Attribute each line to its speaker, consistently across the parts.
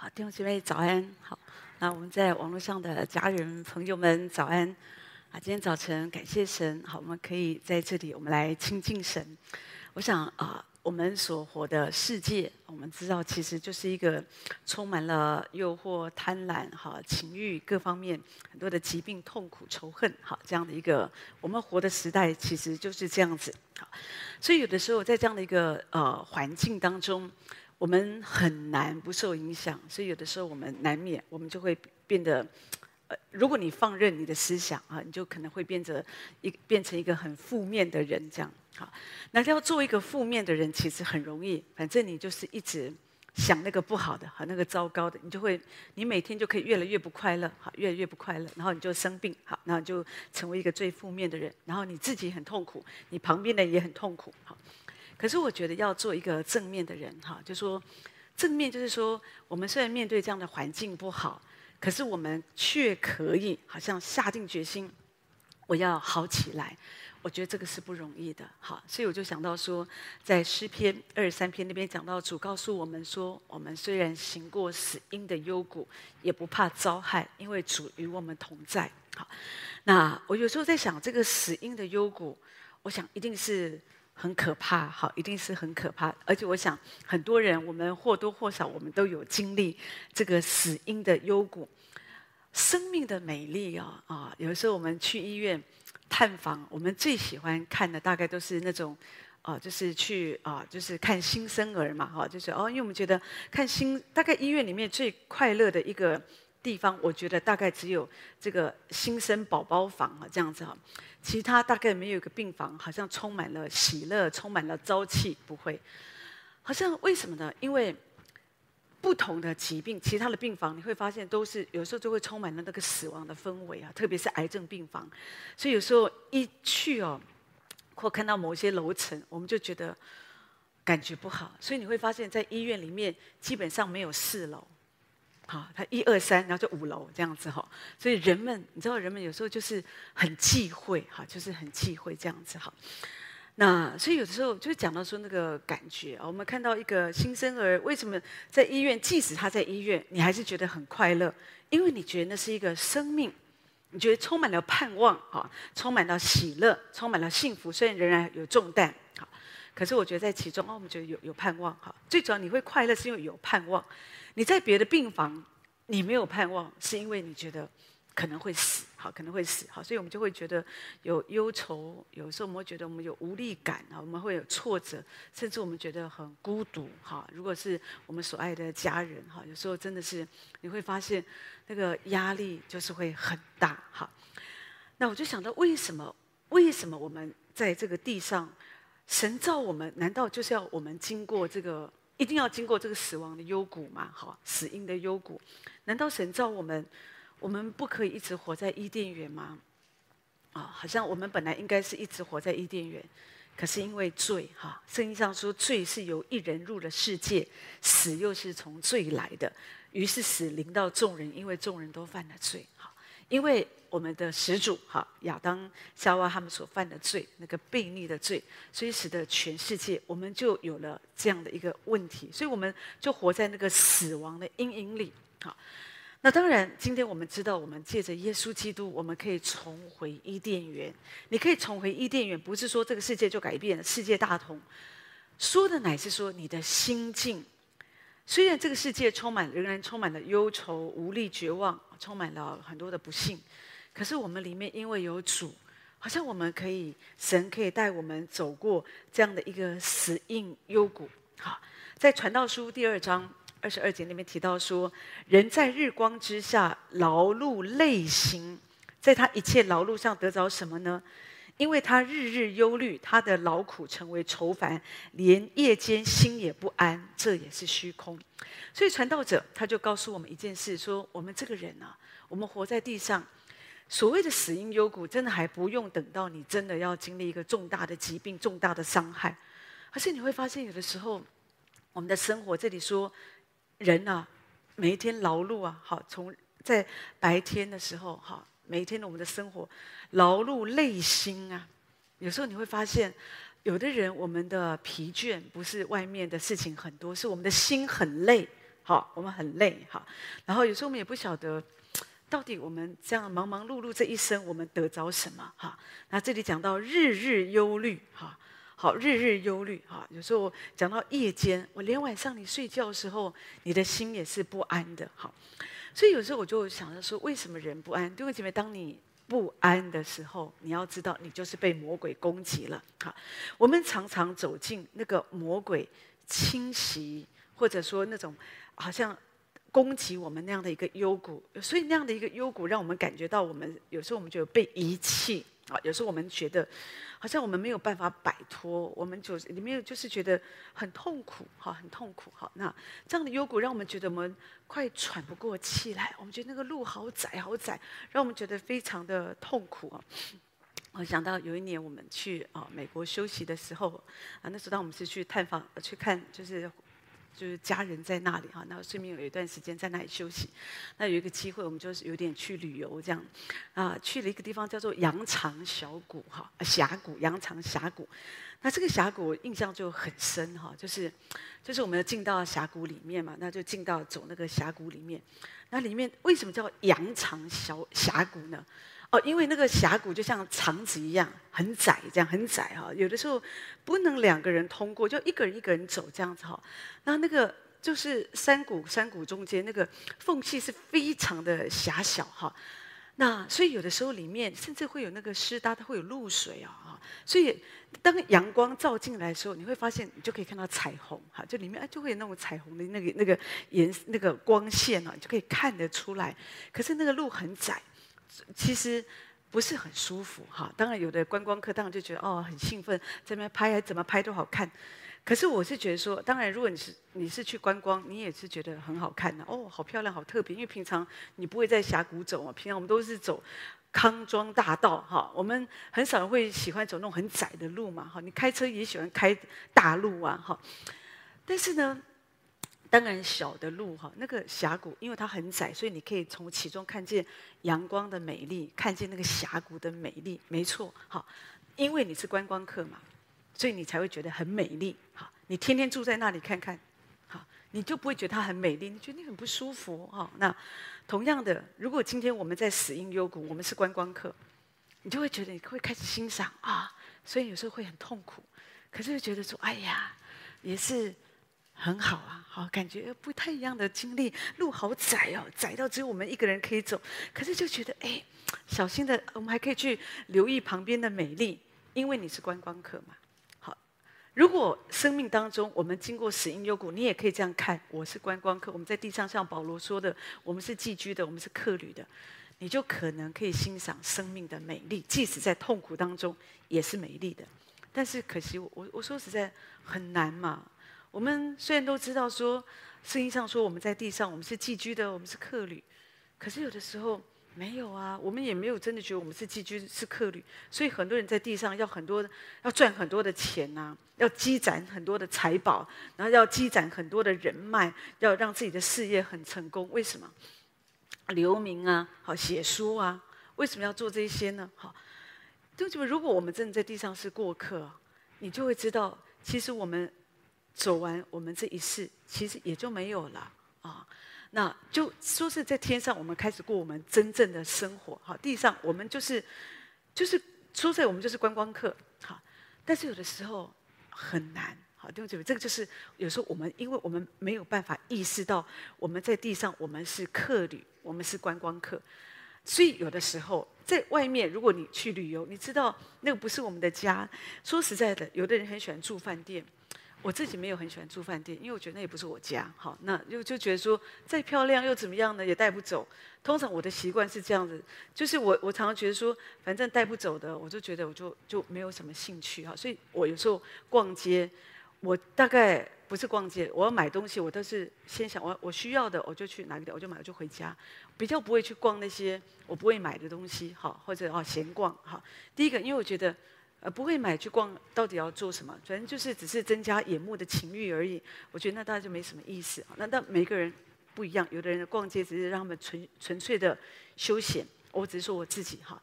Speaker 1: 好，弟兄姐妹早安。好，那我们在网络上的家人朋友们早安。啊，今天早晨感谢神，好，我们可以在这里，我们来亲近神。我想啊，我们所活的世界，我们知道其实就是一个充满了诱惑、贪婪、哈情欲各方面很多的疾病、痛苦、仇恨，好这样的一个我们活的时代，其实就是这样子。好，所以有的时候在这样的一个呃环境当中，我们很难不受影响。所以有的时候我们难免，我们就会变得。呃，如果你放任你的思想啊，你就可能会变成一变成一个很负面的人，这样。好，那要做一个负面的人，其实很容易。反正你就是一直想那个不好的，和那个糟糕的，你就会，你每天就可以越来越不快乐，好，越来越不快乐，然后你就生病，好，然后就成为一个最负面的人，然后你自己很痛苦，你旁边的人也很痛苦，好。可是我觉得要做一个正面的人，哈，就说正面就是说，我们虽然面对这样的环境不好。可是我们却可以好像下定决心，我要好起来。我觉得这个是不容易的，好，所以我就想到说，在诗篇二十三篇那边讲到，主告诉我们说，我们虽然行过死荫的幽谷，也不怕遭害，因为主与我们同在。好，那我有时候在想，这个死荫的幽谷，我想一定是。很可怕，好，一定是很可怕。而且我想，很多人，我们或多或少，我们都有经历这个死因的幽谷。生命的美丽啊啊！有时候我们去医院探访，我们最喜欢看的大概都是那种，啊，就是去啊，就是看新生儿嘛，哈，就是哦，因为我们觉得看新，大概医院里面最快乐的一个地方，我觉得大概只有这个新生宝宝房啊，这样子哈。其他大概没有一个病房，好像充满了喜乐，充满了朝气，不会。好像为什么呢？因为不同的疾病，其他的病房你会发现都是有时候就会充满了那个死亡的氛围啊，特别是癌症病房。所以有时候一去哦，或看到某些楼层，我们就觉得感觉不好。所以你会发现在医院里面基本上没有四楼。好，他一二三，然后就五楼这样子哈。所以人们，你知道，人们有时候就是很忌讳哈，就是很忌讳这样子哈。那所以有的时候就讲到说那个感觉啊，我们看到一个新生儿，为什么在医院，即使他在医院，你还是觉得很快乐？因为你觉得那是一个生命，你觉得充满了盼望哈，充满了喜乐，充满了幸福，虽然仍然有重担哈，可是我觉得在其中哦，我们觉得有有盼望哈。最主要你会快乐，是因为有盼望。你在别的病房，你没有盼望，是因为你觉得可能会死，好，可能会死，好，所以我们就会觉得有忧愁，有时候我们会觉得我们有无力感啊，我们会有挫折，甚至我们觉得很孤独，哈。如果是我们所爱的家人，哈，有时候真的是你会发现那个压力就是会很大，哈。那我就想到，为什么？为什么我们在这个地上，神造我们，难道就是要我们经过这个？一定要经过这个死亡的幽谷吗？好，死荫的幽谷，难道神造我们，我们不可以一直活在伊甸园吗？啊，好像我们本来应该是一直活在伊甸园，可是因为罪，哈，圣经上说罪是由一人入了世界，死又是从罪来的，于是死临到众人，因为众人都犯了罪，好，因为。我们的始祖哈亚当夏娃他们所犯的罪，那个悖逆的罪，所以使得全世界我们就有了这样的一个问题，所以我们就活在那个死亡的阴影里。好，那当然，今天我们知道，我们借着耶稣基督，我们可以重回伊甸园。你可以重回伊甸园，不是说这个世界就改变了，世界大同，说的乃是说你的心境。虽然这个世界充满，仍然充满了忧愁、无力、绝望，充满了很多的不幸。可是我们里面因为有主，好像我们可以，神可以带我们走过这样的一个死硬幽谷。好，在传道书第二章二十二节那边提到说，人在日光之下劳碌累心，在他一切劳碌上得着什么呢？因为他日日忧虑，他的劳苦成为愁烦，连夜间心也不安，这也是虚空。所以传道者他就告诉我们一件事：说我们这个人啊，我们活在地上。所谓的死因幽谷，真的还不用等到你真的要经历一个重大的疾病、重大的伤害，而且你会发现，有的时候我们的生活，这里说人啊，每一天劳碌啊，好，从在白天的时候，哈，每一天的我们的生活劳碌累心啊，有时候你会发现，有的人我们的疲倦不是外面的事情很多，是我们的心很累。好，我们很累，好，然后有时候我们也不晓得，到底我们这样忙忙碌碌这一生，我们得着什么？哈，那这里讲到日日忧虑，哈，好，日日忧虑，哈，有时候讲到夜间，我连晚上你睡觉的时候，你的心也是不安的，哈，所以有时候我就想着说，为什么人不安？弟兄姐妹，当你不安的时候，你要知道，你就是被魔鬼攻击了。哈，我们常常走进那个魔鬼侵袭，或者说那种好像攻击我们那样的一个幽谷，所以那样的一个幽谷，让我们感觉到我们有时候我们觉得被遗弃。啊，有时候我们觉得，好像我们没有办法摆脱，我们就里面就是觉得很痛苦，哈，很痛苦，哈。那这样的幽谷让我们觉得我们快喘不过气来，我们觉得那个路好窄，好窄，让我们觉得非常的痛苦啊。我想到有一年我们去啊美国休息的时候，啊，那时候当我们是去探访去看，就是。就是家人在那里哈，然后顺便有一段时间在那里休息。那有一个机会，我们就是有点去旅游这样，啊，去了一个地方叫做羊肠小谷哈，峡谷羊肠峡谷。那这个峡谷印象就很深哈，就是就是我们要进到峡谷里面嘛，那就进到走那个峡谷里面。那里面为什么叫羊肠小峡谷呢？哦，因为那个峡谷就像肠子一样，很窄，这样很窄哈。有的时候不能两个人通过，就一个人一个人走这样子哈。那那个就是山谷，山谷中间那个缝隙是非常的狭小哈。那所以有的时候里面甚至会有那个湿哒，它会有露水啊。所以当阳光照进来的时候，你会发现你就可以看到彩虹哈，就里面就会有那种彩虹的那个那个颜那个光线啊，你就可以看得出来。可是那个路很窄。其实不是很舒服哈，当然有的观光客当然就觉得哦很兴奋，在那边拍还怎么拍都好看。可是我是觉得说，当然如果你是你是去观光，你也是觉得很好看的哦，好漂亮，好特别。因为平常你不会在峡谷走啊，平常我们都是走康庄大道哈，我们很少会喜欢走那种很窄的路嘛哈。你开车也喜欢开大路啊哈，但是呢。当然，小的路哈，那个峡谷，因为它很窄，所以你可以从其中看见阳光的美丽，看见那个峡谷的美丽。没错，哈，因为你是观光客嘛，所以你才会觉得很美丽。哈，你天天住在那里看看，哈，你就不会觉得它很美丽，你觉得你很不舒服哈。那同样的，如果今天我们在死荫幽谷，我们是观光客，你就会觉得你会开始欣赏啊，所以有时候会很痛苦，可是又觉得说，哎呀，也是。很好啊，好，感觉不太一样的经历，路好窄哦，窄到只有我们一个人可以走。可是就觉得，哎，小心的，我们还可以去留意旁边的美丽，因为你是观光客嘛。好，如果生命当中我们经过死荫幽谷，你也可以这样看，我是观光客，我们在地上像保罗说的，我们是寄居的，我们是客旅的，你就可能可以欣赏生命的美丽，即使在痛苦当中也是美丽的。但是可惜我，我我说实在很难嘛。我们虽然都知道说，圣经上说我们在地上我们是寄居的，我们是客旅，可是有的时候没有啊，我们也没有真的觉得我们是寄居是客旅，所以很多人在地上要很多要赚很多的钱呐、啊，要积攒很多的财宝，然后要积攒很多的人脉，要让自己的事业很成功。为什么？留名啊，好写书啊，为什么要做这些呢？好，就如果我们真的在地上是过客，你就会知道，其实我们。走完我们这一世，其实也就没有了啊。那就说是在天上，我们开始过我们真正的生活。好，地上我们就是，就是说在我们就是观光客。好，但是有的时候很难。好，弟兄姊妹，这个就是有时候我们，因为我们没有办法意识到我们在地上我们是客旅，我们是观光客，所以有的时候在外面，如果你去旅游，你知道那个不是我们的家。说实在的，有的人很喜欢住饭店。我自己没有很喜欢住饭店，因为我觉得那也不是我家。好，那又就觉得说再漂亮又怎么样呢？也带不走。通常我的习惯是这样子，就是我我常常觉得说，反正带不走的，我就觉得我就就没有什么兴趣哈。所以我有时候逛街，我大概不是逛街，我要买东西，我都是先想我我需要的，我就去哪个店，我就买，我就回家，比较不会去逛那些我不会买的东西，好，或者哦闲逛哈。第一个，因为我觉得。呃，不会买去逛，到底要做什么？反正就是只是增加眼目的情欲而已。我觉得那大家就没什么意思。那但每个人不一样，有的人逛街只是让他们纯纯粹的休闲。我只是说我自己哈。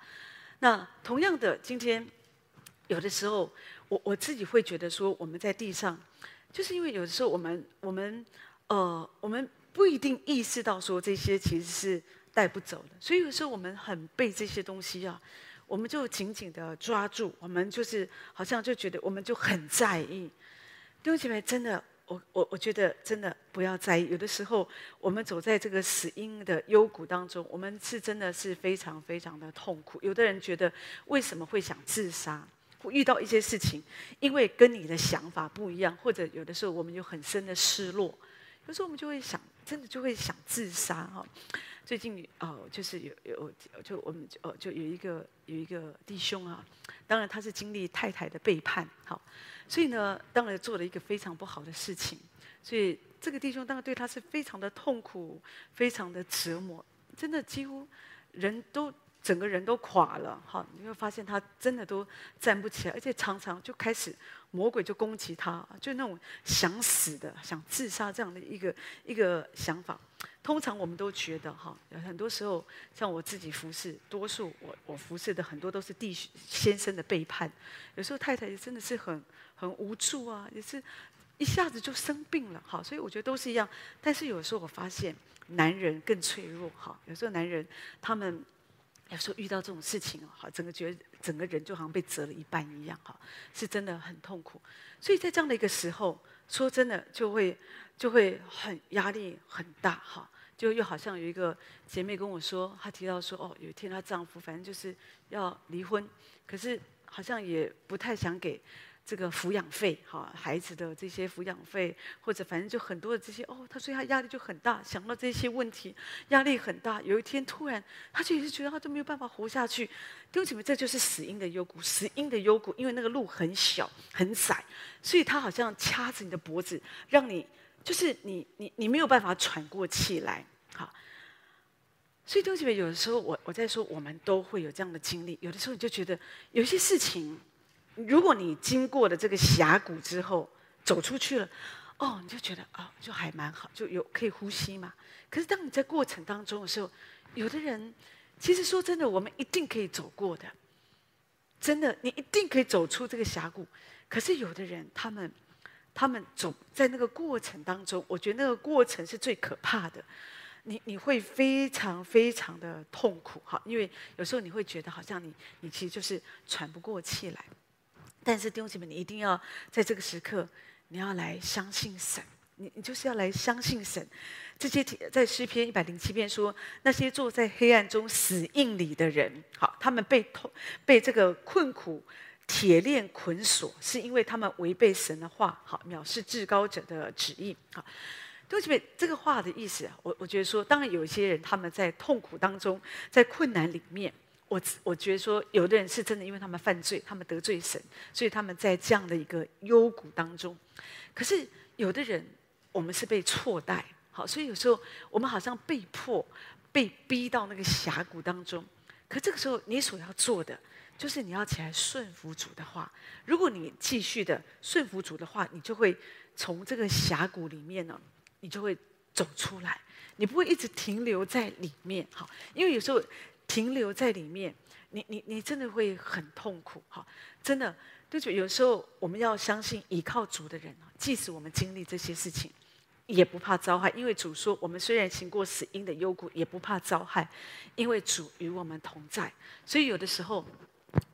Speaker 1: 那同样的，今天有的时候，我我自己会觉得说，我们在地上，就是因为有的时候我们我们呃我们不一定意识到说这些其实是带不走的。所以有时候我们很被这些东西啊，我们就紧紧的抓住，我们就是好像就觉得我们就很在意。弟兄姐妹，真的。我我我觉得真的不要在意，有的时候我们走在这个死因的幽谷当中，我们是真的是非常非常的痛苦。有的人觉得为什么会想自杀？遇到一些事情，因为跟你的想法不一样，或者有的时候我们有很深的失落，有时候我们就会想，真的就会想自杀哈。最近哦，就是有有就我们哦就有一个有一个弟兄啊，当然他是经历太太的背叛，好。所以呢，当然做了一个非常不好的事情，所以这个弟兄当然对他是非常的痛苦，非常的折磨，真的几乎人都整个人都垮了，哈，你会发现他真的都站不起来，而且常常就开始魔鬼就攻击他，就那种想死的、想自杀这样的一个一个想法。通常我们都觉得哈，很多时候像我自己服侍，多数我我服侍的很多都是弟先生的背叛，有时候太太也真的是很很无助啊，也是一下子就生病了哈，所以我觉得都是一样。但是有时候我发现男人更脆弱哈，有时候男人他们有时候遇到这种事情，哈，整个觉得整个人就好像被折了一半一样哈，是真的很痛苦。所以在这样的一个时候，说真的就会就会很压力很大哈。就又好像有一个姐妹跟我说，她提到说，哦，有一天她丈夫反正就是要离婚，可是好像也不太想给这个抚养费，哈，孩子的这些抚养费，或者反正就很多的这些，哦，他所以他压力就很大，想到这些问题，压力很大。有一天突然，他就也是觉得他都没有办法活下去。弟兄姐妹，这就是死荫的幽谷，死荫的幽谷，因为那个路很小很窄，所以他好像掐着你的脖子，让你。就是你，你，你没有办法喘过气来，哈。所以，弟兄姐妹，有的时候我我在说，我们都会有这样的经历。有的时候你就觉得，有些事情，如果你经过了这个峡谷之后，走出去了，哦，你就觉得哦，就还蛮好，就有可以呼吸嘛。可是，当你在过程当中的时候，有的人，其实说真的，我们一定可以走过的，真的，你一定可以走出这个峡谷。可是，有的人，他们。他们走在那个过程当中，我觉得那个过程是最可怕的。你你会非常非常的痛苦哈，因为有时候你会觉得好像你你其实就是喘不过气来。但是弟兄姐妹，你一定要在这个时刻，你要来相信神，你你就是要来相信神。这些在诗篇一百零七篇说，那些坐在黑暗中死硬里的人，好，他们被痛被这个困苦。铁链捆锁，是因为他们违背神的话，好，藐视至高者的旨意。好，对不起，这个话的意思，我我觉得说，当然有一些人他们在痛苦当中，在困难里面，我我觉得说，有的人是真的，因为他们犯罪，他们得罪神，所以他们在这样的一个幽谷当中。可是有的人，我们是被错待，好，所以有时候我们好像被迫被逼到那个峡谷当中。可这个时候，你所要做的。就是你要起来顺服主的话，如果你继续的顺服主的话，你就会从这个峡谷里面呢，你就会走出来，你不会一直停留在里面，哈，因为有时候停留在里面，你你你真的会很痛苦，哈，真的，对主，有时候我们要相信依靠主的人，即使我们经历这些事情，也不怕遭害，因为主说，我们虽然行过死荫的幽谷，也不怕遭害，因为主与我们同在，所以有的时候。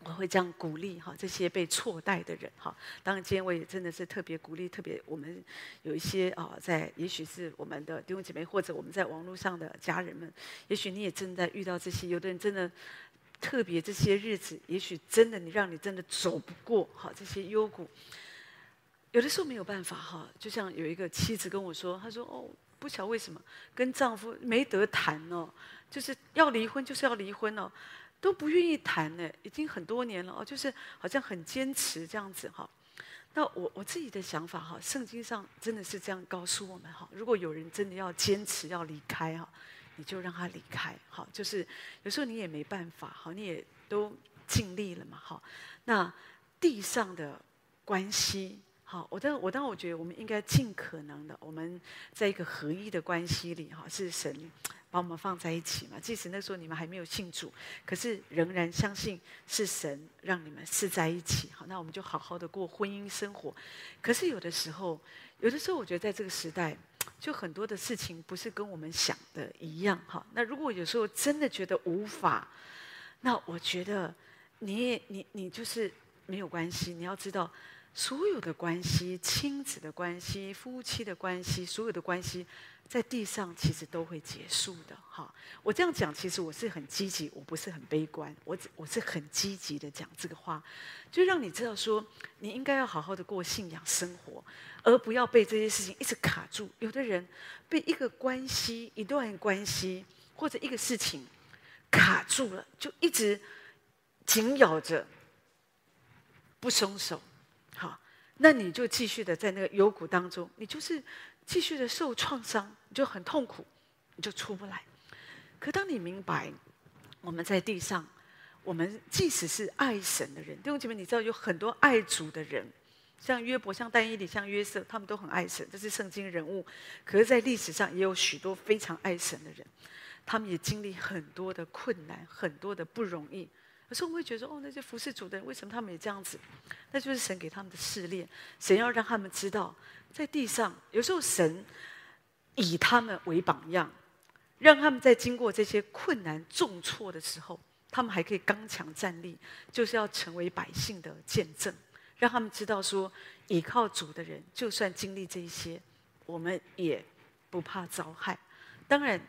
Speaker 1: 我会这样鼓励哈，这些被错待的人哈。当然，今天我也真的是特别鼓励，特别我们有一些啊，在也许是我们的弟兄姐妹，或者我们在网络上的家人们，也许你也正在遇到这些。有的人真的特别这些日子，也许真的你让你真的走不过哈这些幽谷。有的时候没有办法哈，就像有一个妻子跟我说，她说哦，不晓得为什么跟丈夫没得谈哦，就是要离婚就是要离婚哦。都不愿意谈呢，已经很多年了哦，就是好像很坚持这样子哈。那我我自己的想法哈，圣经上真的是这样告诉我们哈。如果有人真的要坚持要离开哈，你就让他离开哈。就是有时候你也没办法哈，你也都尽力了嘛哈。那地上的关系哈，我当我当我觉得我们应该尽可能的，我们在一个合一的关系里哈，是神。把我们放在一起嘛，即使那时候你们还没有信主，可是仍然相信是神让你们是在一起。好，那我们就好好的过婚姻生活。可是有的时候，有的时候，我觉得在这个时代，就很多的事情不是跟我们想的一样哈。那如果有时候真的觉得无法，那我觉得你也你你就是没有关系。你要知道，所有的关系，亲子的关系、夫妻的关系，所有的关系。在地上其实都会结束的，哈！我这样讲，其实我是很积极，我不是很悲观，我我是很积极的讲这个话，就让你知道说，你应该要好好的过信仰生活，而不要被这些事情一直卡住。有的人被一个关系、一段关系或者一个事情卡住了，就一直紧咬着不松手，那你就继续的在那个幽谷当中，你就是。继续的受创伤，你就很痛苦，你就出不来。可当你明白，我们在地上，我们即使是爱神的人，弟兄姐妹，你知道有很多爱主的人，像约伯、像但以理、像约瑟，他们都很爱神，这是圣经人物。可是，在历史上也有许多非常爱神的人，他们也经历很多的困难，很多的不容易。可是我们会觉得说，哦，那些服侍主的人，为什么他们也这样子？那就是神给他们的试炼，神要让他们知道。在地上，有时候神以他们为榜样，让他们在经过这些困难重挫的时候，他们还可以刚强站立，就是要成为百姓的见证，让他们知道说，倚靠主的人，就算经历这些，我们也不怕遭害。当然。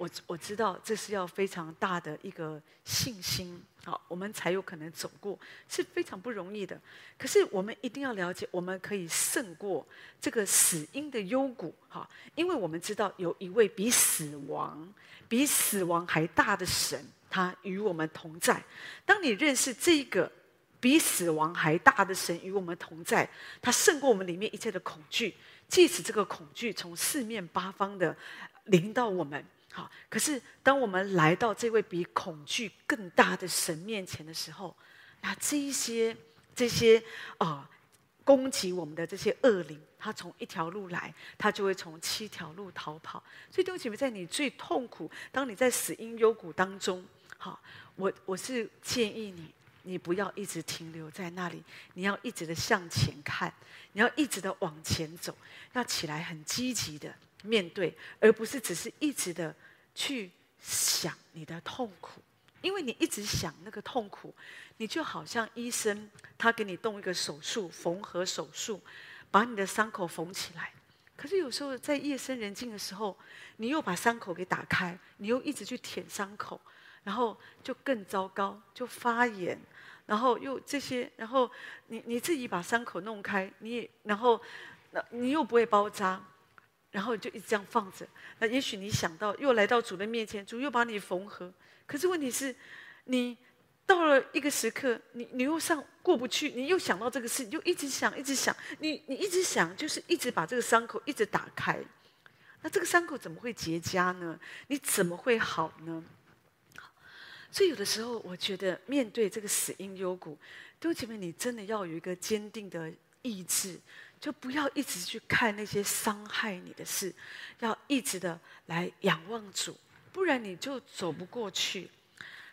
Speaker 1: 我我知道这是要非常大的一个信心，好，我们才有可能走过，是非常不容易的。可是我们一定要了解，我们可以胜过这个死荫的幽谷，哈，因为我们知道有一位比死亡、比死亡还大的神，他与我们同在。当你认识这个比死亡还大的神与我们同在，他胜过我们里面一切的恐惧，即使这个恐惧从四面八方的临到我们。好，可是当我们来到这位比恐惧更大的神面前的时候，那这一些这些啊、攻击我们的这些恶灵，他从一条路来，他就会从七条路逃跑。所以，弟兄姐妹，在你最痛苦，当你在死因幽谷当中，好，我我是建议你，你不要一直停留在那里，你要一直的向前看，你要一直的往前走，要起来很积极的。面对，而不是只是一直的去想你的痛苦，因为你一直想那个痛苦，你就好像医生他给你动一个手术，缝合手术，把你的伤口缝起来。可是有时候在夜深人静的时候，你又把伤口给打开，你又一直去舔伤口，然后就更糟糕，就发炎，然后又这些，然后你你自己把伤口弄开，你然后那你又不会包扎。然后就一直这样放着。那也许你想到又来到主的面前，主又把你缝合。可是问题是，你到了一个时刻，你你又上过不去，你又想到这个事，你就一直想，一直想。你你一直想，就是一直把这个伤口一直打开。那这个伤口怎么会结痂呢？你怎么会好呢？所以有的时候，我觉得面对这个死因幽谷，弟兄姐妹，你真的要有一个坚定的意志。就不要一直去看那些伤害你的事，要一直的来仰望主，不然你就走不过去。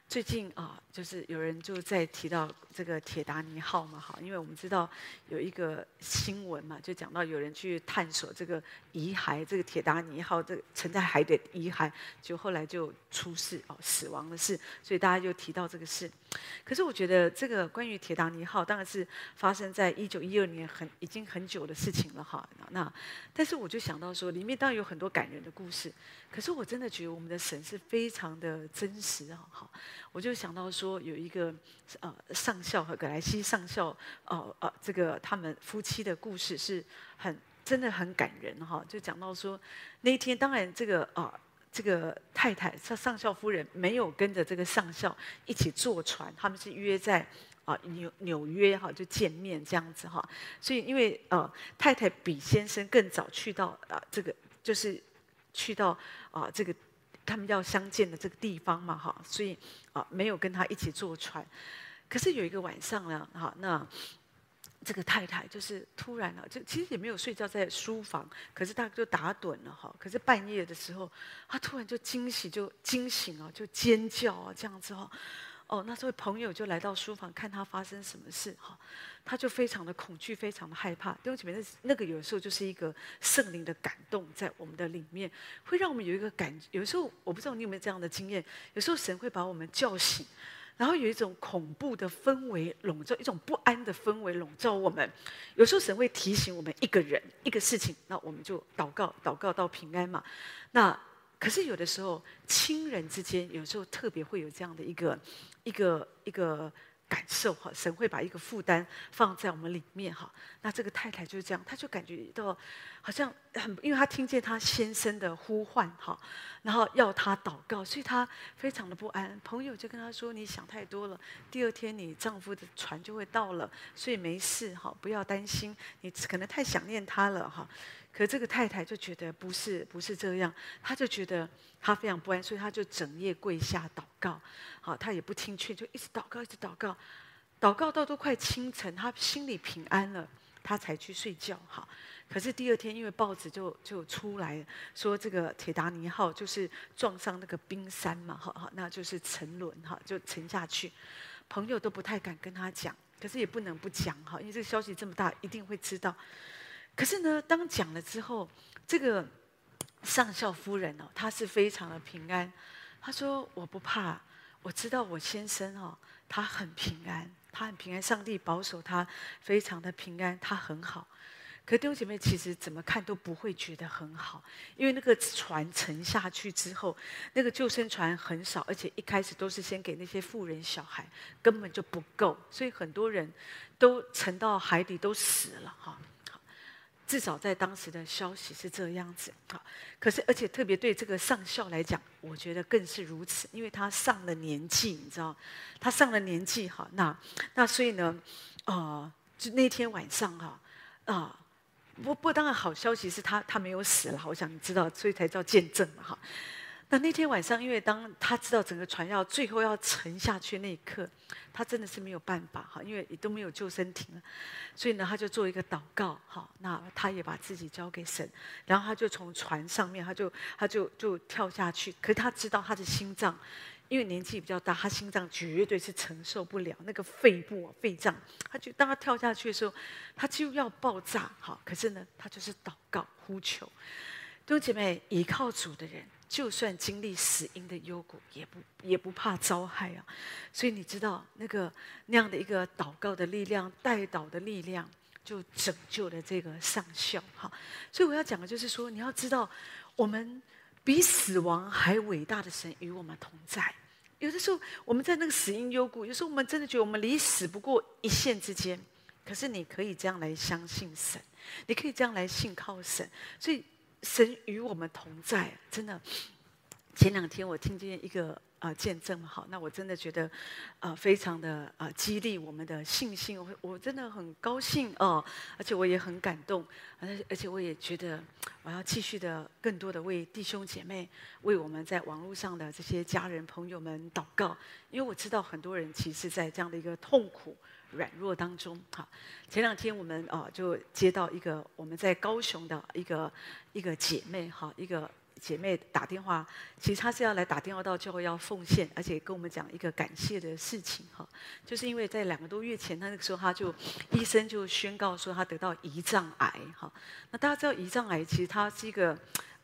Speaker 1: 最近啊，就是有人就在提到这个铁达尼号嘛，哈，因为我们知道有一个新闻嘛，就讲到有人去探索这个遗骸，这个铁达尼号这个沉在海底的遗骸，就后来就出事哦，死亡的事，所以大家就提到这个事。可是我觉得这个关于铁达尼号，当然是发生在一九一二年很已经很久的事情了哈。那但是我就想到说，里面当然有很多感人的故事，可是我真的觉得我们的神是非常的真实啊，哈。我就想到说，有一个呃上校和葛莱西上校，呃呃，这个他们夫妻的故事是很真的很感人哈。就讲到说，那一天当然这个啊、呃、这个太太上上校夫人没有跟着这个上校一起坐船，他们是约在啊纽纽约哈就见面这样子哈。所以因为呃太太比先生更早去到啊、呃、这个就是去到啊、这个。他们要相见的这个地方嘛，哈，所以啊，没有跟他一起坐船。可是有一个晚上呢，哈，那这个太太就是突然了，就其实也没有睡觉，在书房，可是他就打盹了，哈。可是半夜的时候，他突然就惊喜，就惊醒了，就尖叫啊，这样子哈。哦，那这位朋友就来到书房看他发生什么事哈，他就非常的恐惧，非常的害怕。弟兄姐妹，那那个有时候就是一个圣灵的感动在我们的里面，会让我们有一个感觉。有时候我不知道你有没有这样的经验，有时候神会把我们叫醒，然后有一种恐怖的氛围笼罩，一种不安的氛围笼罩我们。有时候神会提醒我们一个人一个事情，那我们就祷告，祷告到平安嘛。那可是有的时候亲人之间，有时候特别会有这样的一个。一个一个感受哈，神会把一个负担放在我们里面哈。那这个太太就是这样，她就感觉到好像很，因为她听见她先生的呼唤哈，然后要她祷告，所以她非常的不安。朋友就跟她说：“你想太多了，第二天你丈夫的船就会到了，所以没事哈，不要担心。你可能太想念他了哈。”可这个太太就觉得不是不是这样，她就觉得她非常不安，所以她就整夜跪下祷告。好，她也不听劝，就一直祷告，一直祷告，祷告到都快清晨，她心里平安了，她才去睡觉。哈，可是第二天，因为报纸就就出来说，这个铁达尼号就是撞上那个冰山嘛，哈哈，那就是沉沦哈，就沉下去。朋友都不太敢跟她讲，可是也不能不讲哈，因为这个消息这么大，一定会知道。可是呢，当讲了之后，这个上校夫人哦，她是非常的平安。她说：“我不怕，我知道我先生哦，他很平安，他很平安，上帝保守他，非常的平安，他很好。”可弟兄姐妹，其实怎么看都不会觉得很好，因为那个船沉下去之后，那个救生船很少，而且一开始都是先给那些富人小孩，根本就不够，所以很多人都沉到海底都死了哈。至少在当时的消息是这样子，好，可是而且特别对这个上校来讲，我觉得更是如此，因为他上了年纪，你知道，他上了年纪，哈，那那所以呢，啊，就那天晚上哈，啊、呃，不不，当然好消息是他他没有死了，我想你知道，所以才叫见证嘛，哈。那那天晚上，因为当他知道整个船要最后要沉下去那一刻，他真的是没有办法哈，因为也都没有救生艇了，所以呢，他就做一个祷告哈。那他也把自己交给神，然后他就从船上面，他就他就就跳下去。可是他知道他的心脏，因为年纪比较大，他心脏绝对是承受不了那个肺部肺脏。他就当他跳下去的时候，他就要爆炸哈。可是呢，他就是祷告呼求，弟兄姐妹，依靠主的人。就算经历死荫的幽谷，也不也不怕遭害啊！所以你知道那个那样的一个祷告的力量、代祷的力量，就拯救了这个上校。哈，所以我要讲的就是说，你要知道，我们比死亡还伟大的神与我们同在。有的时候我们在那个死荫幽谷，有时候我们真的觉得我们离死不过一线之间。可是你可以这样来相信神，你可以这样来信靠神。所以。神与我们同在，真的。前两天我听见一个啊、见证，好，那我真的觉得啊、呃、非常的啊、呃、激励我们的信心，我我真的很高兴哦，而且我也很感动，而且而且我也觉得我要继续的更多的为弟兄姐妹，为我们在网络上的这些家人朋友们祷告，因为我知道很多人其实，在这样的一个痛苦。软弱当中，哈，前两天我们啊就接到一个我们在高雄的一个一个姐妹哈，一个姐妹打电话，其实她是要来打电话到教会要奉献，而且跟我们讲一个感谢的事情哈，就是因为在两个多月前，她那个时候她就医生就宣告说她得到胰脏癌哈，那大家知道胰脏癌其实它是一个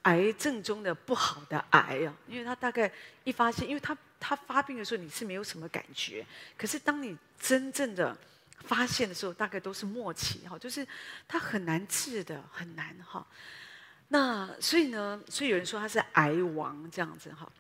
Speaker 1: 癌症中的不好的癌啊，因为它大概一发现，因为它它发病的时候你是没有什么感觉，可是当你真正的发现的时候，大概都是末期哈，就是它很难治的，很难哈。那所以呢，所以有人说他是癌王这样子哈。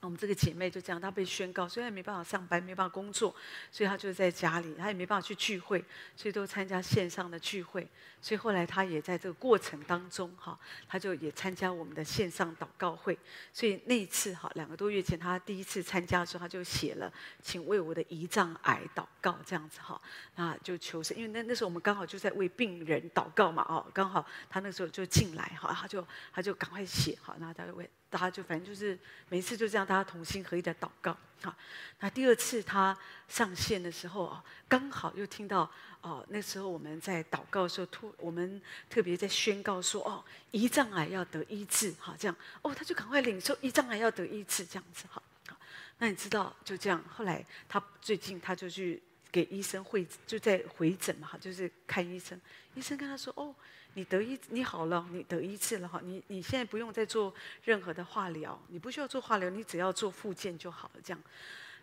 Speaker 1: 我们这个姐妹就这样，她被宣告，所以她没办法上班，没办法工作，所以她就在家里，她也没办法去聚会，所以都参加线上的聚会。所以后来他也在这个过程当中，哈，他就也参加我们的线上祷告会。所以那一次，哈，两个多月前他第一次参加的时候，他就写了，请为我的胰脏癌祷告，这样子哈，那就求神，因为那那时候我们刚好就在为病人祷告嘛，哦，刚好他那时候就进来，哈，他就他就赶快写，好，那他就为。大家就反正就是每次就这样，大家同心合意的祷告。好，那第二次他上线的时候啊，刚好又听到哦，那时候我们在祷告的时候，突我们特别在宣告说哦，胰脏癌要得医治，好这样哦，他就赶快领受胰脏癌要得医治这样子，好，好，那你知道就这样，后来他最近他就去给医生会就在回诊嘛，就是看医生。医生跟他说：“哦，你得医你好了，你得医治了哈，你你现在不用再做任何的化疗，你不需要做化疗，你只要做复健就好了。”这样，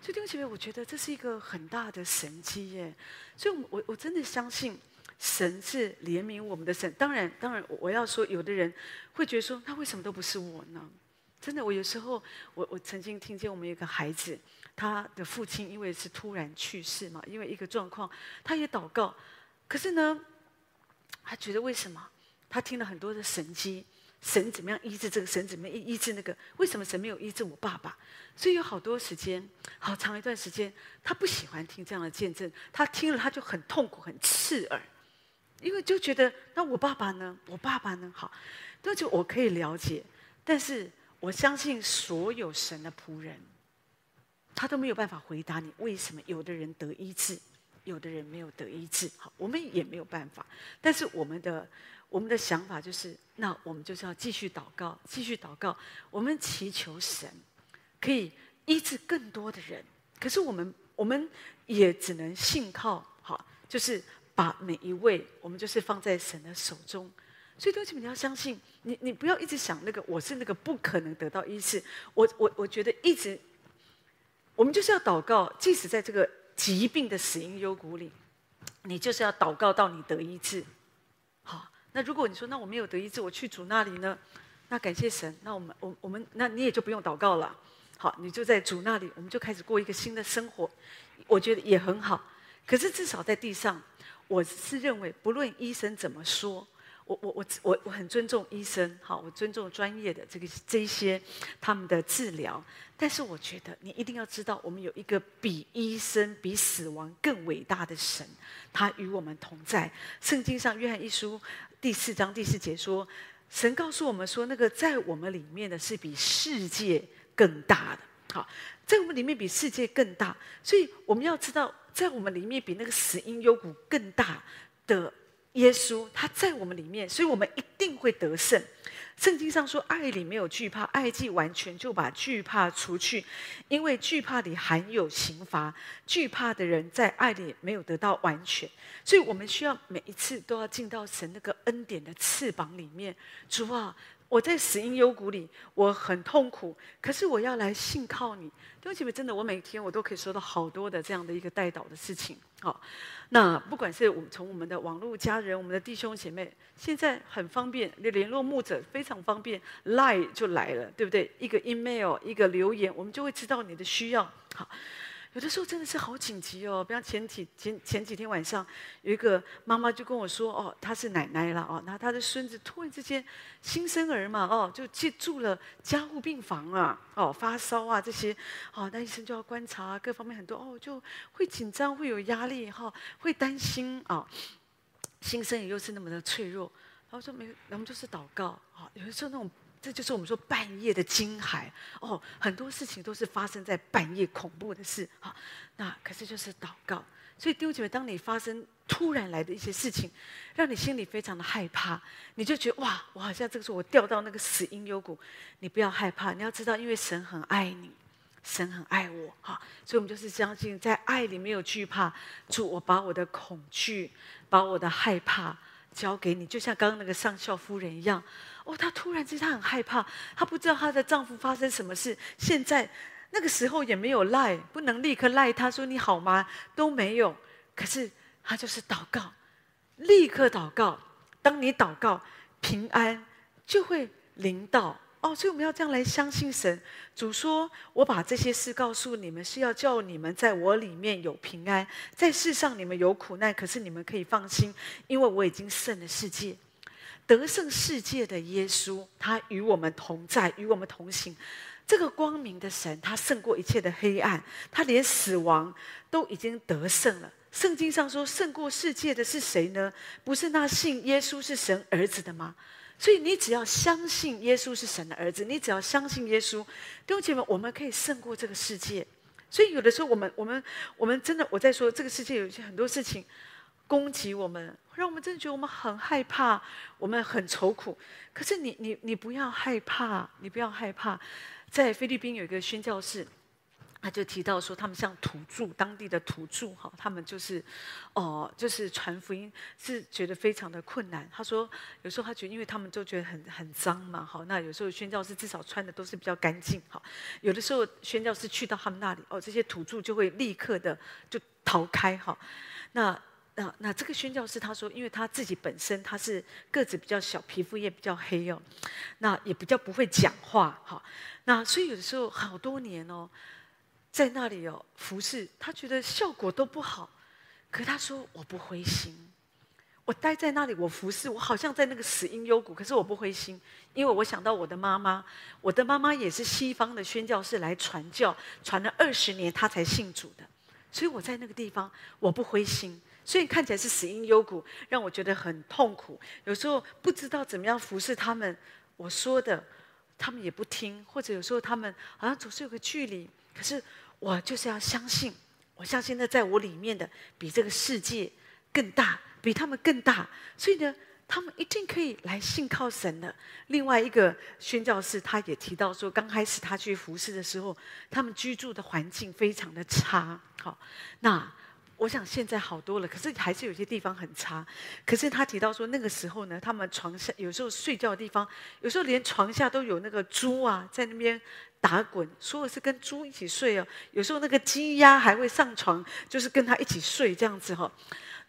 Speaker 1: 所以弟兄姐妹，我觉得这是一个很大的神迹耶。所以我，我真的相信神是怜悯我们的神。当然，当然，我要说，有的人会觉得说，那为什么都不是我呢？真的，我有时候，我我曾经听见我们有个孩子，他的父亲因为是突然去世嘛，因为一个状况，他也祷告，可是呢，他觉得为什么？他听了很多的神迹，神怎么样医治这个，神怎么样医治那个？为什么神没有医治我爸爸？所以有好多时间，好长一段时间，他不喜欢听这样的见证，他听了他就很痛苦，很刺耳，因为就觉得那我爸爸呢？我爸爸呢？好，那就我可以了解，但是。我相信所有神的仆人，他都没有办法回答你为什么有的人得医治，有的人没有得医治。好，我们也没有办法。但是我们的我们的想法就是，那我们就是要继续祷告，继续祷告。我们祈求神可以医治更多的人。可是我们我们也只能信靠，好，就是把每一位我们就是放在神的手中。所以，对不起，你要相信，你你不要一直想那个我是那个不可能得到医治。我我我觉得一直，我们就是要祷告，即使在这个疾病的死荫幽谷里，你就是要祷告到你得医治。那如果你说那我没有得医治，我去主那里呢？那感谢神，那我们我我们那你也就不用祷告了。好，你就在主那里，我们就开始过一个新的生活。我觉得也很好。可是至少在地上，我是认为，不论医生怎么说。我我我我我很尊重医生，好，我尊重专业的这个这一些他们的治疗，但是我觉得你一定要知道，我们有一个比医生、比死亡更伟大的神，他与我们同在。圣经上约翰一书第四章第四节说，神告诉我们说，那个在我们里面的是比世界更大的，好，在我们里面比世界更大，所以我们要知道，在我们里面比那个死因幽谷更大的。耶稣他在我们里面，所以我们一定会得胜。圣经上说，爱里没有惧怕，爱既完全，就把惧怕除去，因为惧怕里含有刑罚。惧怕的人在爱里没有得到完全，所以我们需要每一次都要进到神那个恩典的翅膀里面。主啊，我在死因幽谷里，我很痛苦，可是我要来信靠你。弟兄姐妹，真的，我每天我都可以说到好多的这样的一个代祷的事情。好，那不管是我们从我们的网络家人、我们的弟兄姐妹，现在很方便，联络牧者非常方便，Line 就来了，对不对？一个 email，一个留言，我们就会知道你的需要。好。有的时候真的是好紧急哦，比方前几前前几天晚上，有一个妈妈就跟我说，哦，她是奶奶了哦，那她的孙子突然之间新生儿嘛，哦，就进住了加护病房啊，哦，发烧啊这些，哦，那医生就要观察啊，各方面很多，哦，就会紧张，会有压力哈，会担心啊，新生儿又是那么的脆弱，然后说没，我们就是祷告啊，有的时候那种。这就是我们说半夜的惊骇哦，很多事情都是发生在半夜，恐怖的事啊。那可是就是祷告，所以弟兄姐妹，当你发生突然来的一些事情，让你心里非常的害怕，你就觉得哇，我好像这个时候我掉到那个死荫幽谷。你不要害怕，你要知道，因为神很爱你，神很爱我哈。所以我们就是相信，在爱里没有惧怕。主，我把我的恐惧，把我的害怕交给你，就像刚刚那个上校夫人一样。哦，她突然之间她很害怕，她不知道她的丈夫发生什么事。现在那个时候也没有赖，不能立刻赖她说你好吗？都没有。可是她就是祷告，立刻祷告。当你祷告，平安就会临到。哦，所以我们要这样来相信神。主说：“我把这些事告诉你们，是要叫你们在我里面有平安。在世上你们有苦难，可是你们可以放心，因为我已经胜了世界。”得胜世界的耶稣，他与我们同在，与我们同行。这个光明的神，他胜过一切的黑暗，他连死亡都已经得胜了。圣经上说，胜过世界的是谁呢？不是那信耶稣是神儿子的吗？所以你只要相信耶稣是神的儿子，你只要相信耶稣，弟兄姐妹，我们可以胜过这个世界。所以有的时候，我们、我们、我们真的，我在说这个世界有一些很多事情。攻击我们，让我们真的觉得我们很害怕，我们很愁苦。可是你、你、你不要害怕，你不要害怕。在菲律宾有一个宣教士，他就提到说，他们像土著，当地的土著哈，他们就是，哦、就是传福音是觉得非常的困难。他说，有时候他觉得，因为他们就觉得很很脏嘛，好，那有时候宣教士至少穿的都是比较干净，好，有的时候宣教士去到他们那里，哦，这些土著就会立刻的就逃开，哈，那那那这个宣教士他说，因为他自己本身他是个子比较小，皮肤也比较黑哦，那也比较不会讲话，哈，那所以有的时候好多年哦。在那里哦服侍，他觉得效果都不好，可他说我不灰心，我待在那里，我服侍，我好像在那个死因幽谷，可是我不灰心，因为我想到我的妈妈，我的妈妈也是西方的宣教士来传教，传了二十年，她才信主的，所以我在那个地方我不灰心，所以看起来是死因幽谷，让我觉得很痛苦，有时候不知道怎么样服侍他们，我说的他们也不听，或者有时候他们好像总是有个距离，可是。我就是要相信，我相信那在我里面的比这个世界更大，比他们更大，所以呢，他们一定可以来信靠神的。另外一个宣教士他也提到说，刚开始他去服侍的时候，他们居住的环境非常的差。好，那。我想现在好多了，可是还是有些地方很差。可是他提到说，那个时候呢，他们床下有时候睡觉的地方，有时候连床下都有那个猪啊在那边打滚，说的是跟猪一起睡哦。有时候那个鸡鸭还会上床，就是跟他一起睡这样子哈。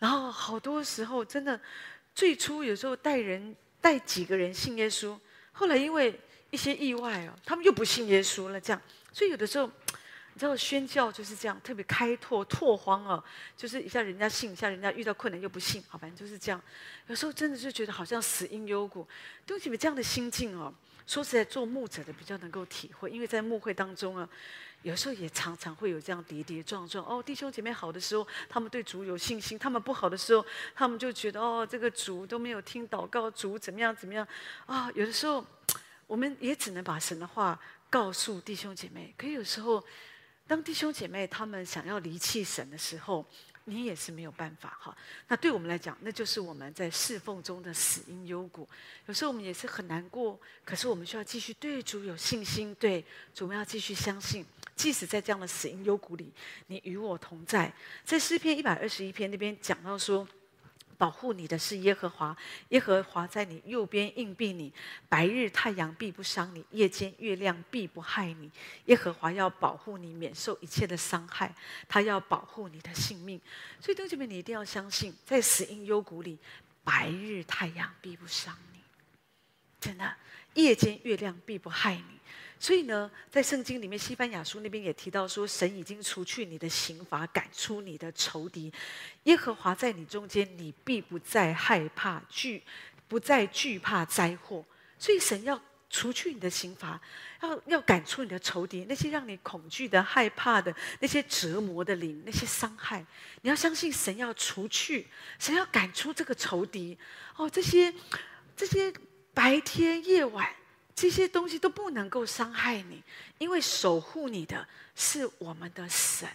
Speaker 1: 然后好多时候真的，最初有时候带人带几个人信耶稣，后来因为一些意外哦，他们又不信耶稣了这样。所以有的时候。你知道宣教就是这样，特别开拓拓荒哦，就是一下人家信，一下人家遇到困难又不信，好，反正就是这样。有时候真的就觉得好像死因幽谷，对不起，这样的心境哦，说实在，做牧者的比较能够体会，因为在牧会当中啊，有时候也常常会有这样跌跌撞撞。哦，弟兄姐妹好的时候，他们对主有信心；他们不好的时候，他们就觉得哦，这个主都没有听祷告，主怎么样怎么样啊？有的时候，我们也只能把神的话告诉弟兄姐妹，可有时候。当弟兄姐妹他们想要离弃神的时候，你也是没有办法哈。那对我们来讲，那就是我们在侍奉中的死因幽谷。有时候我们也是很难过，可是我们需要继续对主有信心，对主我们要继续相信。即使在这样的死因幽谷里，你与我同在。在诗篇一百二十一篇那边讲到说。保护你的是耶和华，耶和华在你右边硬币你，白日太阳必不伤你，夜间月亮必不害你。耶和华要保护你免受一切的伤害，他要保护你的性命。所以，弟兄姐妹，你一定要相信，在死荫幽谷里，白日太阳必不伤，真的，夜间月亮必不害你。所以呢，在圣经里面，西班牙书那边也提到说，神已经除去你的刑罚，赶出你的仇敌。耶和华在你中间，你必不再害怕惧，不再惧怕灾祸。所以神要除去你的刑罚，要要赶出你的仇敌，那些让你恐惧的、害怕的、那些折磨的灵、那些伤害，你要相信神要除去，神要赶出这个仇敌。哦，这些这些白天夜晚。这些东西都不能够伤害你，因为守护你的是我们的神。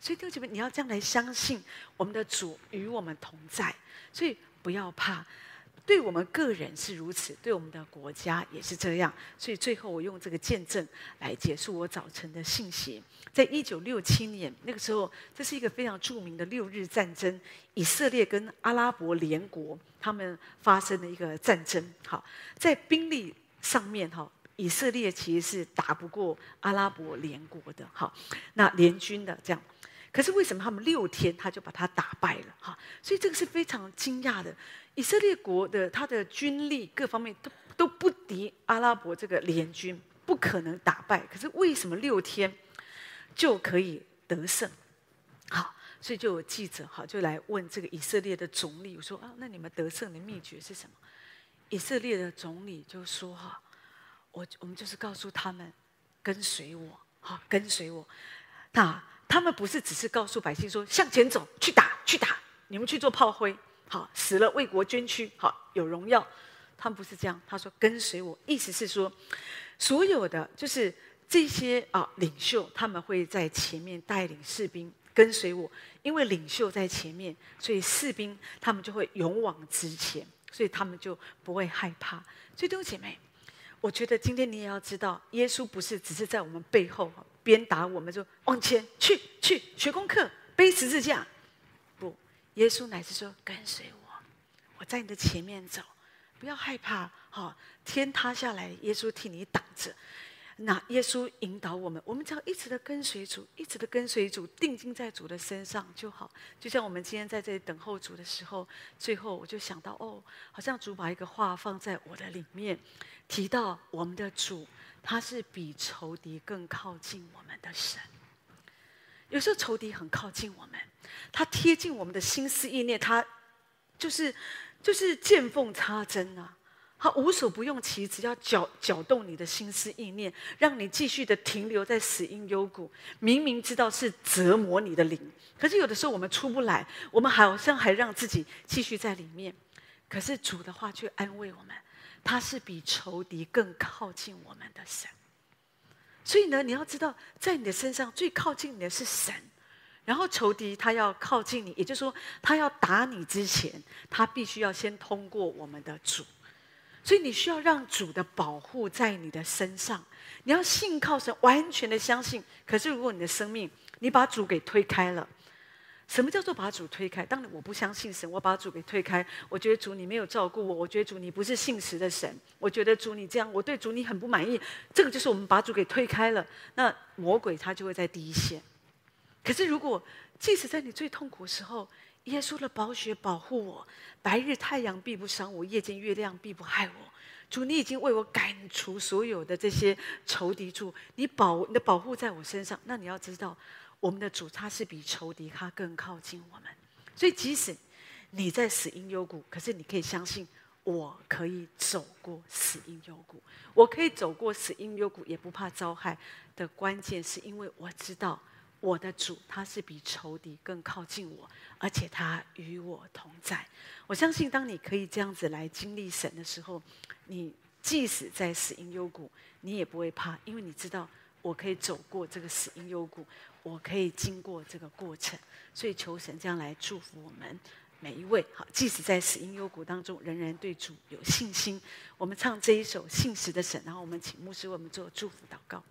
Speaker 1: 所以弟兄姐妹，你要这样来相信我们的主与我们同在。所以不要怕，对我们个人是如此，对我们的国家也是这样。所以最后我用这个见证来结束我早晨的信息。在一九六七年那个时候，这是一个非常著名的六日战争，以色列跟阿拉伯联国他们发生的一个战争。好，在兵力。上面哈，以色列其实是打不过阿拉伯联国的哈，那联军的这样，可是为什么他们六天他就把他打败了哈？所以这个是非常惊讶的。以色列国的他的军力各方面都都不敌阿拉伯这个联军，不可能打败。可是为什么六天就可以得胜？好，所以就有记者哈就来问这个以色列的总理，我说啊，那你们得胜的秘诀是什么？以色列的总理就说：“哈，我我们就是告诉他们，跟随我，哈，跟随我。那他们不是只是告诉百姓说向前走，去打，去打，你们去做炮灰，好，死了为国捐躯，好，有荣耀。他们不是这样。他说跟随我，意思是说，所有的就是这些啊领袖，他们会在前面带领士兵跟随我，因为领袖在前面，所以士兵他们就会勇往直前。”所以他们就不会害怕。所以弟兄姐妹，我觉得今天你也要知道，耶稣不是只是在我们背后鞭打我们，说往前去去学功课、背十字架。不，耶稣乃是说跟随我，我在你的前面走，不要害怕。好，天塌下来，耶稣替你挡着。那耶稣引导我们，我们只要一直的跟随主，一直的跟随主，定睛在主的身上就好。就像我们今天在这里等候主的时候，最后我就想到，哦，好像主把一个话放在我的里面，提到我们的主，他是比仇敌更靠近我们的神。有时候仇敌很靠近我们，他贴近我们的心思意念，他就是就是见缝插针啊。他无所不用其极，要搅搅动你的心思意念，让你继续的停留在死荫幽谷。明明知道是折磨你的灵，可是有的时候我们出不来，我们好像还让自己继续在里面。可是主的话却安慰我们，他是比仇敌更靠近我们的神。所以呢，你要知道，在你的身上最靠近你的是神，然后仇敌他要靠近你，也就是说，他要打你之前，他必须要先通过我们的主。所以你需要让主的保护在你的身上，你要信靠神，完全的相信。可是如果你的生命你把主给推开了，什么叫做把主推开？当然我不相信神，我把主给推开，我觉得主你没有照顾我，我觉得主你不是信实的神，我觉得主你这样，我对主你很不满意。这个就是我们把主给推开了，那魔鬼他就会在第一线。可是如果即使在你最痛苦的时候，耶稣的宝血保护我，白日太阳必不伤我，夜间月亮必不害我。主，你已经为我赶除所有的这些仇敌，主，你保你的保护在我身上。那你要知道，我们的主他是比仇敌他更靠近我们。所以，即使你在死因幽谷，可是你可以相信，我可以走过死因幽谷，我可以走过死因幽谷，也不怕遭害。的关键是因为我知道。我的主，他是比仇敌更靠近我，而且他与我同在。我相信，当你可以这样子来经历神的时候，你即使在死荫幽谷，你也不会怕，因为你知道我可以走过这个死荫幽谷，我可以经过这个过程。所以，求神这样来祝福我们每一位。好，即使在死荫幽谷当中，仍然对主有信心。我们唱这一首信实的神，然后我们请牧师为我们做祝福祷告。